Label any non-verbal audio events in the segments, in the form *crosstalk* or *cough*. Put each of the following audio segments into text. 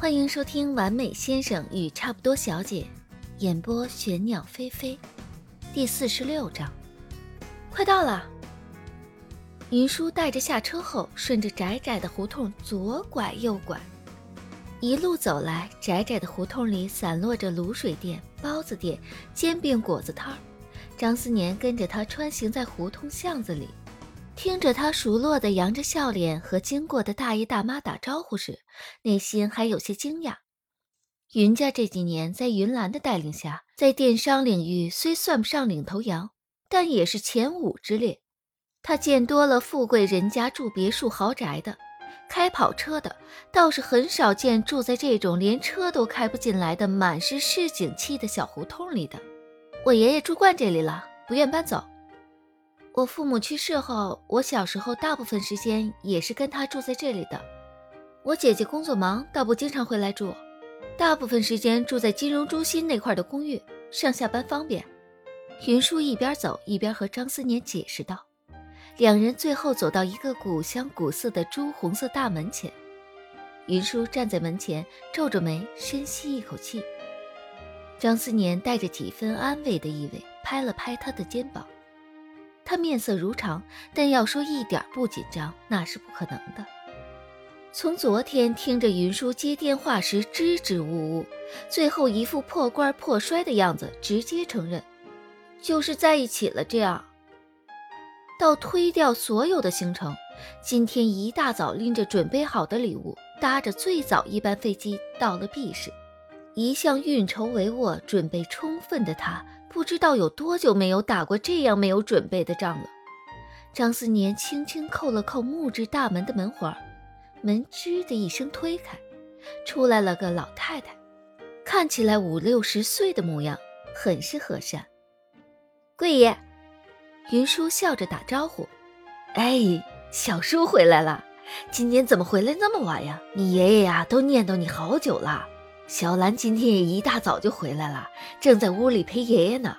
欢迎收听《完美先生与差不多小姐》，演播玄鸟飞飞，第四十六章，快到了。云舒带着下车后，顺着窄窄的胡同左拐右拐，一路走来，窄窄的胡同里散落着卤水店、包子店、煎饼果子摊儿。张思年跟着他穿行在胡同巷子里。听着他熟络的扬着笑脸和经过的大爷大妈打招呼时，内心还有些惊讶。云家这几年在云兰的带领下，在电商领域虽算不上领头羊，但也是前五之列。他见多了富贵人家住别墅豪宅的，开跑车的，倒是很少见住在这种连车都开不进来的满是市井气的小胡同里的。我爷爷住惯这里了，不愿搬走。我父母去世后，我小时候大部分时间也是跟他住在这里的。我姐姐工作忙，倒不经常回来住，大部分时间住在金融中心那块的公寓，上下班方便。云舒一边走一边和张思年解释道。两人最后走到一个古香古色的朱红色大门前，云舒站在门前，皱着眉，深吸一口气。张思年带着几分安慰的意味，拍了拍他的肩膀。他面色如常，但要说一点不紧张，那是不可能的。从昨天听着云舒接电话时支支吾吾，最后一副破罐破摔的样子，直接承认就是在一起了。这样，到推掉所有的行程，今天一大早拎着准备好的礼物，搭着最早一班飞机到了 B 市。一向运筹帷幄、准备充分的他。不知道有多久没有打过这样没有准备的仗了。张思年轻轻扣了扣木质大门的门环，门吱的一声推开，出来了个老太太，看起来五六十岁的模样，很是和善。贵爷，云舒笑着打招呼：“哎，小叔回来了，今天怎么回来那么晚呀？你爷爷呀都念叨你好久了。”小兰今天也一大早就回来了，正在屋里陪爷爷呢。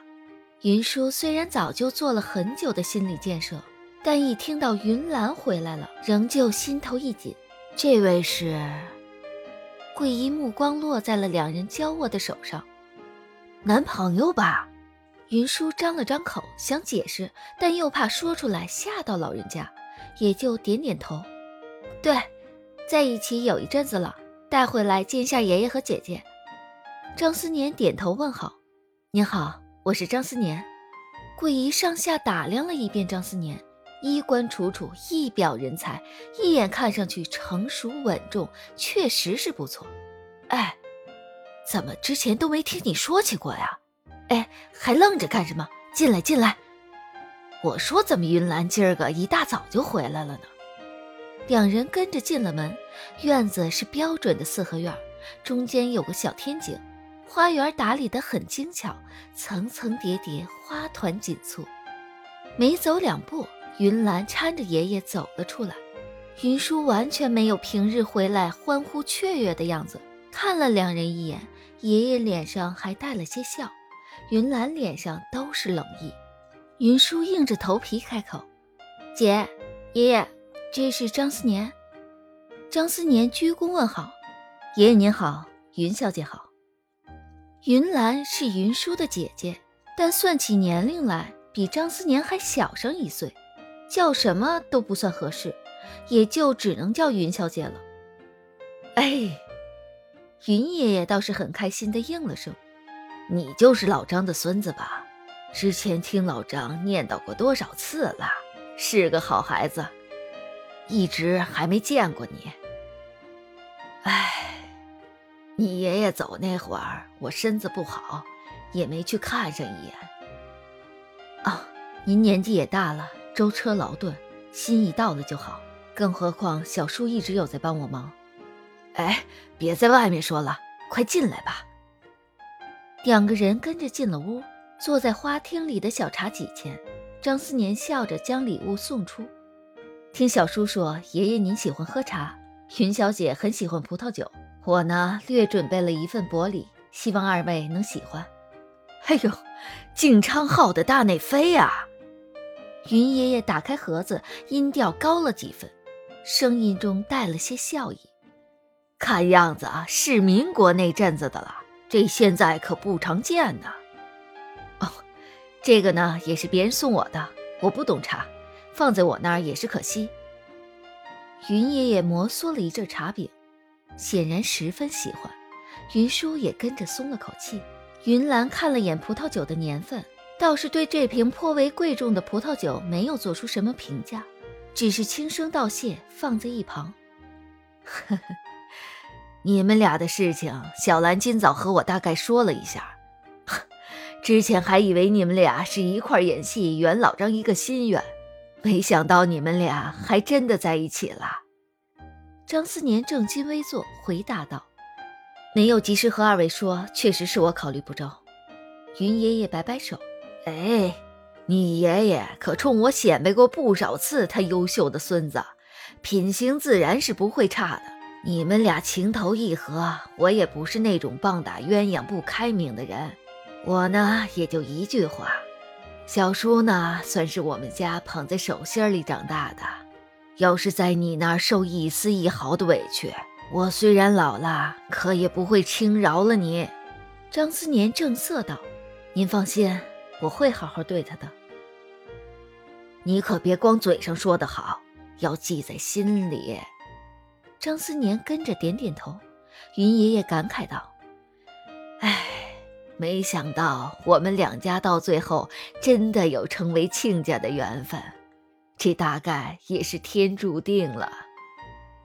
云舒虽然早就做了很久的心理建设，但一听到云兰回来了，仍旧心头一紧。这位是？桂姨目光落在了两人交握的手上，男朋友吧？云舒张了张口想解释，但又怕说出来吓到老人家，也就点点头。对，在一起有一阵子了。带回来见一下爷爷和姐姐。张思年点头问好：“您好，我是张思年。”桂姨上下打量了一遍张思年，衣冠楚楚，一表人才，一眼看上去成熟稳重，确实是不错。哎，怎么之前都没听你说起过呀？哎，还愣着干什么？进来，进来。我说怎么云兰今儿个一大早就回来了呢？两人跟着进了门，院子是标准的四合院，中间有个小天井，花园打理得很精巧，层层叠叠，花团锦簇。没走两步，云兰搀着爷爷走了出来。云舒完全没有平日回来欢呼雀跃的样子，看了两人一眼，爷爷脸上还带了些笑，云兰脸上都是冷意。云舒硬着头皮开口：“姐，爷爷。”这是张思年，张思年鞠躬问好：“爷爷您好，云小姐好。”云兰是云舒的姐姐，但算起年龄来，比张思年还小上一岁，叫什么都不算合适，也就只能叫云小姐了。哎，云爷爷倒是很开心的应了声：“你就是老张的孙子吧？之前听老张念叨过多少次了，是个好孩子。”一直还没见过你，哎，你爷爷走那会儿，我身子不好，也没去看上一眼。啊，您年纪也大了，舟车劳顿，心意到了就好。更何况小叔一直有在帮我忙。哎，别在外面说了，快进来吧。两个人跟着进了屋，坐在花厅里的小茶几前，张思年笑着将礼物送出。听小叔说，爷爷您喜欢喝茶，云小姐很喜欢葡萄酒，我呢略准备了一份薄礼，希望二位能喜欢。哎呦，靖昌号的大内飞呀！云爷爷打开盒子，音调高了几分，声音中带了些笑意。看样子啊是民国那阵子的了，这现在可不常见呢。哦，这个呢也是别人送我的，我不懂茶，放在我那儿也是可惜。云爷爷摩挲了一阵茶饼，显然十分喜欢。云舒也跟着松了口气。云兰看了眼葡萄酒的年份，倒是对这瓶颇为贵重的葡萄酒没有做出什么评价，只是轻声道谢，放在一旁。呵呵，你们俩的事情，小兰今早和我大概说了一下。*laughs* 之前还以为你们俩是一块演戏，圆老张一个心愿，没想到你们俩还真的在一起了。张思年正襟危坐，回答道。没有及时和二位说，确实是我考虑不周。云爷爷摆摆手：“哎，你爷爷可冲我显摆过不少次，他优秀的孙子，品行自然是不会差的。你们俩情投意合，我也不是那种棒打鸳鸯不开明的人。我呢，也就一句话：小叔呢，算是我们家捧在手心里长大的，要是在你那儿受一丝一毫的委屈。”我虽然老了，可也不会轻饶了你。”张思年正色道，“您放心，我会好好对他的。你可别光嘴上说的好，要记在心里。”张思年跟着点点头。云爷爷感慨道：“哎，没想到我们两家到最后真的有成为亲家的缘分，这大概也是天注定了。”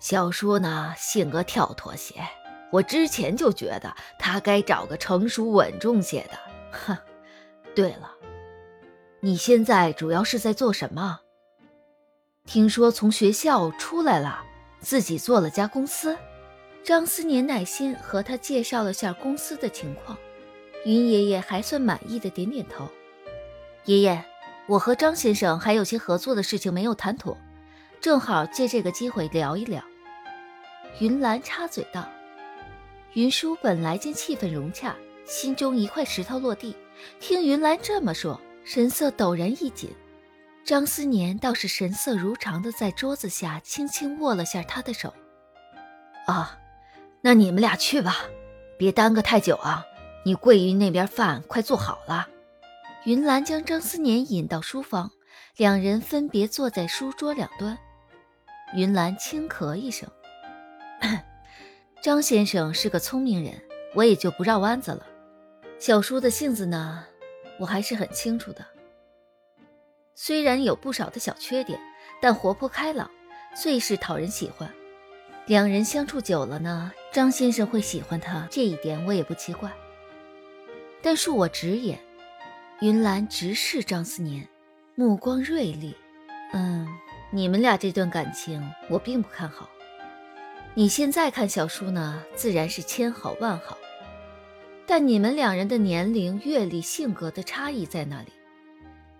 小叔呢，性格跳脱些，我之前就觉得他该找个成熟稳重些的。哼，对了，你现在主要是在做什么？听说从学校出来了，自己做了家公司。张思年耐心和他介绍了下公司的情况，云爷爷还算满意的点点头。爷爷，我和张先生还有些合作的事情没有谈妥。正好借这个机会聊一聊。云兰插嘴道：“云舒本来见气氛融洽，心中一块石头落地。听云兰这么说，神色陡然一紧。张思年倒是神色如常的在桌子下轻轻握了下他的手。啊，那你们俩去吧，别耽搁太久啊。你桂云那边饭快做好了。”云兰将张思年引到书房，两人分别坐在书桌两端。云兰轻咳一声：“ *clears throat* 张先生是个聪明人，我也就不绕弯子了。小叔的性子呢，我还是很清楚的。虽然有不少的小缺点，但活泼开朗，最是讨人喜欢。两人相处久了呢，张先生会喜欢他，这一点我也不奇怪。但恕我直言，云兰直视张思年，目光锐利。嗯。”你们俩这段感情，我并不看好。你现在看小叔呢，自然是千好万好，但你们两人的年龄、阅历、性格的差异在那里？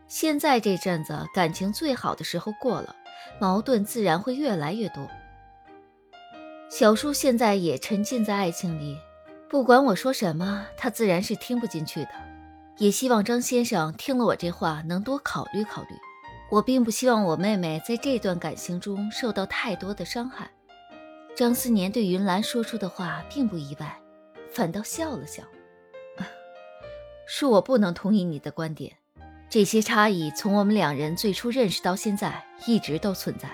现在这阵子感情最好的时候过了，矛盾自然会越来越多。小叔现在也沉浸在爱情里，不管我说什么，他自然是听不进去的。也希望张先生听了我这话，能多考虑考虑。我并不希望我妹妹在这段感情中受到太多的伤害。张思年对云兰说出的话并不意外，反倒笑了笑。*laughs* 恕我不能同意你的观点。这些差异从我们两人最初认识到现在一直都存在。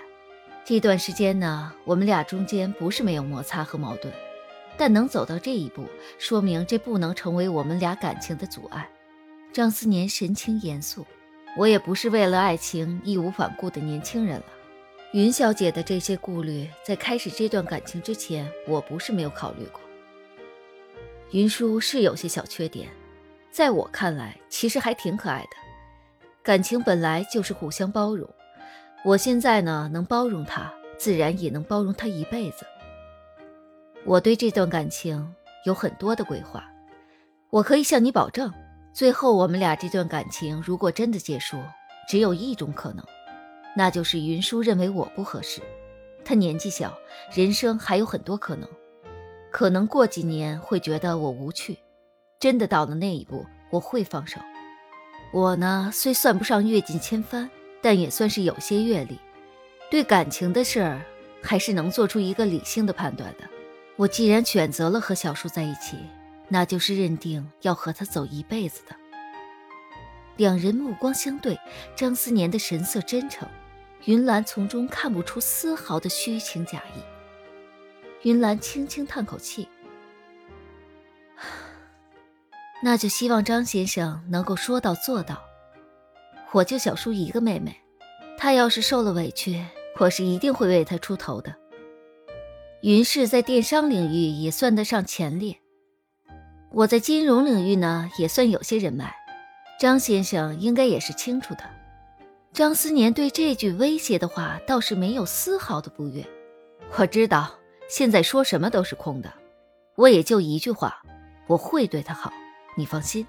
这段时间呢，我们俩中间不是没有摩擦和矛盾，但能走到这一步，说明这不能成为我们俩感情的阻碍。张思年神情严肃。我也不是为了爱情义无反顾的年轻人了。云小姐的这些顾虑，在开始这段感情之前，我不是没有考虑过。云舒是有些小缺点，在我看来，其实还挺可爱的。感情本来就是互相包容，我现在呢，能包容他，自然也能包容他一辈子。我对这段感情有很多的规划，我可以向你保证。最后，我们俩这段感情如果真的结束，只有一种可能，那就是云舒认为我不合适。他年纪小，人生还有很多可能，可能过几年会觉得我无趣。真的到了那一步，我会放手。我呢，虽算不上阅尽千帆，但也算是有些阅历，对感情的事儿还是能做出一个理性的判断的。我既然选择了和小叔在一起，那就是认定要和他走一辈子的。两人目光相对，张思年的神色真诚，云兰从中看不出丝毫的虚情假意。云兰轻轻叹口气，那就希望张先生能够说到做到。我就小叔一个妹妹，她要是受了委屈，我是一定会为她出头的。云氏在电商领域也算得上前列，我在金融领域呢也算有些人脉。张先生应该也是清楚的。张思年对这句威胁的话倒是没有丝毫的不悦。我知道现在说什么都是空的，我也就一句话，我会对他好，你放心。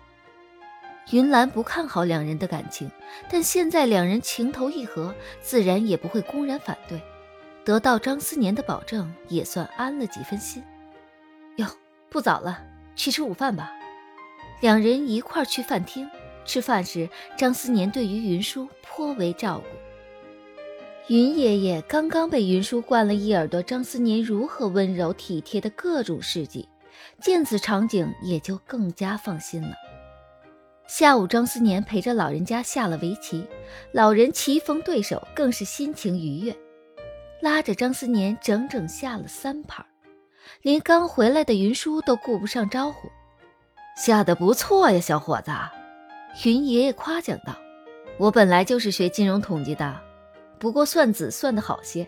云兰不看好两人的感情，但现在两人情投意合，自然也不会公然反对。得到张思年的保证，也算安了几分心。哟，不早了，去吃午饭吧。两人一块去饭厅。吃饭时，张思年对于云舒颇为照顾。云爷爷刚刚被云舒灌了一耳朵张思年如何温柔体贴的各种事迹，见此场景也就更加放心了。下午，张思年陪着老人家下了围棋，老人棋逢对手，更是心情愉悦，拉着张思年整整下了三盘，连刚回来的云舒都顾不上招呼：“下的不错呀，小伙子。”云爷爷夸奖道：“我本来就是学金融统计的，不过算子算得好些。”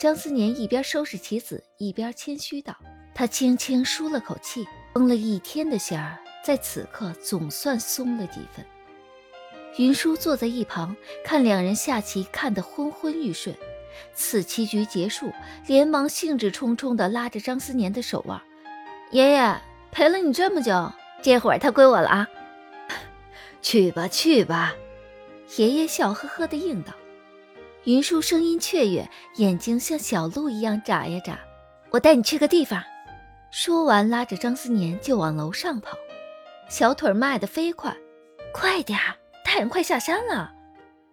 张思年一边收拾棋子，一边谦虚道：“他轻轻舒了口气，绷了一天的弦儿，在此刻总算松了几分。”云舒坐在一旁看两人下棋，看得昏昏欲睡。此棋局结束，连忙兴致冲冲地拉着张思年的手腕：“爷爷陪了你这么久，这会儿他归我了啊！” *laughs* 去吧，去吧，爷爷笑呵呵地应道。云舒声音雀跃，眼睛像小鹿一样眨呀眨。我带你去个地方。说完，拉着张思年就往楼上跑，小腿迈得飞快。快点儿，太阳快下山了。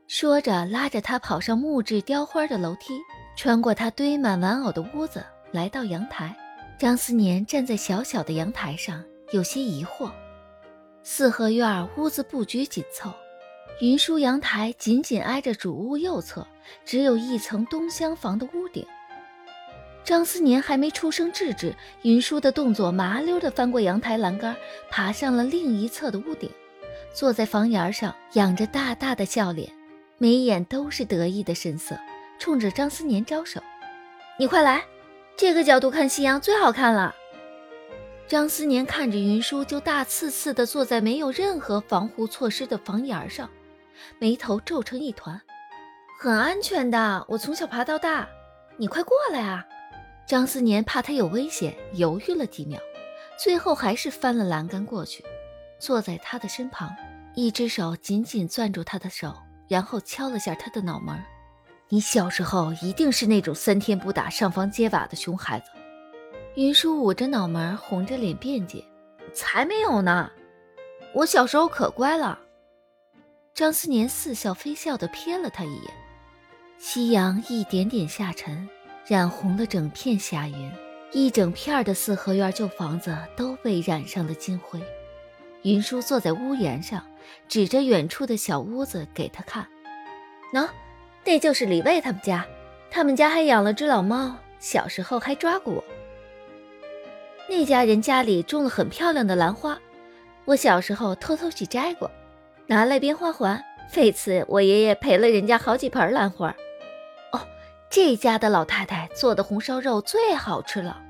说着，拉着他跑上木质雕花的楼梯，穿过他堆满玩偶的屋子，来到阳台。张思年站在小小的阳台上，有些疑惑。四合院屋子布局紧凑，云舒阳台紧紧挨着主屋右侧，只有一层东厢房的屋顶。张思年还没出声制止，云舒的动作麻溜地翻过阳台栏杆，爬上了另一侧的屋顶，坐在房檐上，仰着大大的笑脸，眉眼都是得意的神色，冲着张思年招手：“你快来，这个角度看夕阳最好看了。”张思年看着云舒，就大刺刺地坐在没有任何防护措施的房檐上，眉头皱成一团。很安全的，我从小爬到大。你快过来啊！张思年怕他有危险，犹豫了几秒，最后还是翻了栏杆过去，坐在他的身旁，一只手紧紧攥住他的手，然后敲了下他的脑门。你小时候一定是那种三天不打上房揭瓦的熊孩子。云舒捂着脑门，红着脸辩解：“才没有呢，我小时候可乖了。”张思年似笑非笑地瞥了他一眼。夕阳一点点下沉，染红了整片霞云，一整片的四合院旧房子都被染上了金灰。云舒坐在屋檐上，指着远处的小屋子给他看：“喏，那就是李卫他们家，他们家还养了只老猫，小时候还抓过我。”那家人家里种了很漂亮的兰花，我小时候偷偷去摘过，拿来编花环。为此，我爷爷赔了人家好几盆兰花。哦，这家的老太太做的红烧肉最好吃了。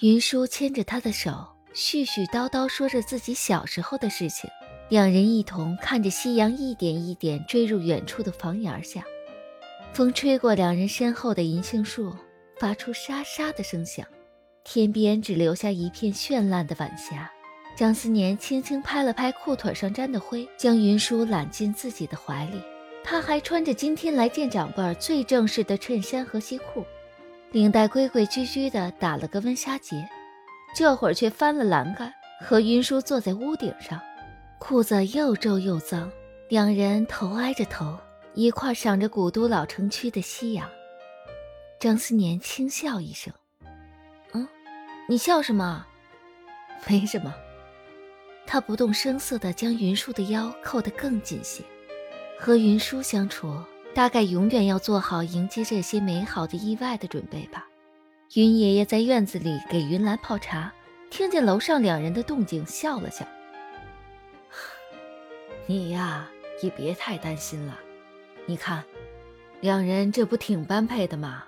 云舒牵着他的手，絮絮叨叨说着自己小时候的事情。两人一同看着夕阳一点一点坠入远处的房檐下，风吹过两人身后的银杏树，发出沙沙的声响。天边只留下一片绚烂的晚霞，张思年轻轻拍了拍裤腿上沾的灰，将云舒揽进自己的怀里。他还穿着今天来见长辈最正式的衬衫和西裤，领带规规矩矩的打了个温莎结，这会儿却翻了栏杆，和云舒坐在屋顶上，裤子又皱又脏，两人头挨着头，一块赏着古都老城区的夕阳。张思年轻笑一声。嗯，你笑什么？没什么。他不动声色地将云舒的腰扣得更紧些。和云舒相处，大概永远要做好迎接这些美好的意外的准备吧。云爷爷在院子里给云兰泡茶，听见楼上两人的动静，笑了笑。你呀，也别太担心了。你看，两人这不挺般配的吗？